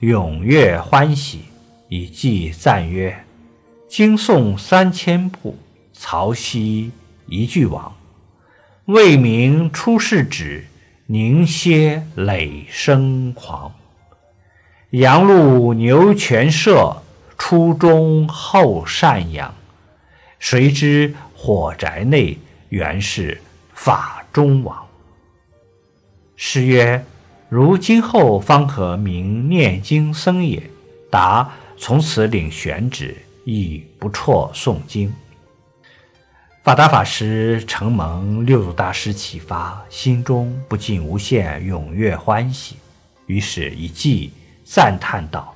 踊跃欢喜，以记赞曰：“经诵三千部，曹溪一句王。未明出世止，凝歇累生狂。羊鹿牛犬舍，初中后赡养。谁知火宅内，原是法中王。”诗曰。如今后方可明念经僧也。答：从此领玄旨，亦不辍诵经。法达法师承蒙六祖大师启发，心中不禁无限踊跃欢喜，于是一记赞叹道：“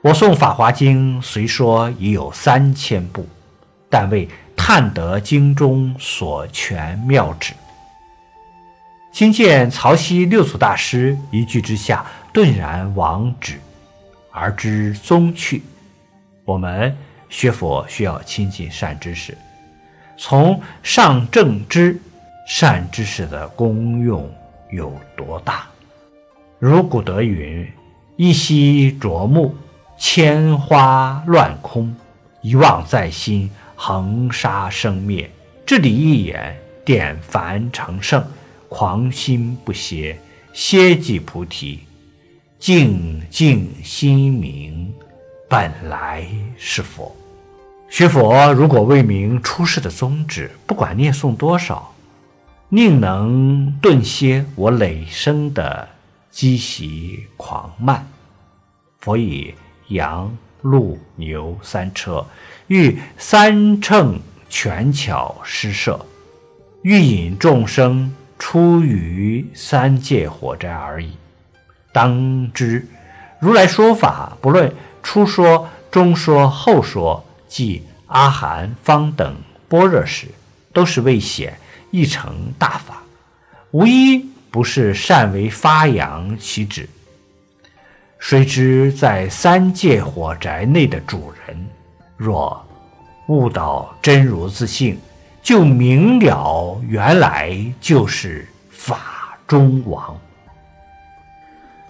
我诵《法华经》，虽说已有三千部，但未探得经中所全妙旨。”今见曹溪六祖大师一句之下，顿然往止，而知宗趣。我们学佛需要亲近善知识，从上正知善知识的功用有多大。如古德云：“一夕啄木，千花乱空；一望在心，恒沙生灭。”这里一眼，点凡成圣。狂心不歇，歇即菩提；静静心明，本来是佛。学佛如果未明出世的宗旨，不管念诵多少，宁能顿歇我累生的积习狂慢？佛以羊、鹿、牛三车，欲三乘权巧施设，欲引众生。出于三界火灾而已。当知如来说法，不论初说、中说、后说，即阿含、方等般若时，都是为显一成大法，无一不是善为发扬其旨。谁知在三界火宅内的主人，若悟到真如自性。就明了，原来就是法中王。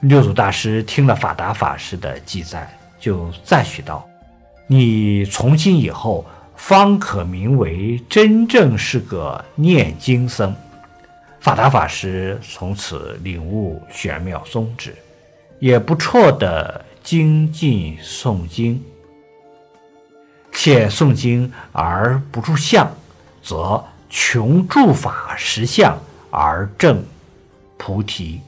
六祖大师听了法达法师的记载，就赞许道：“你从今以后，方可名为真正是个念经僧。”法达法师从此领悟玄妙宗旨，也不错的精进诵经，且诵经而不住相。则穷诸法实相而证菩提。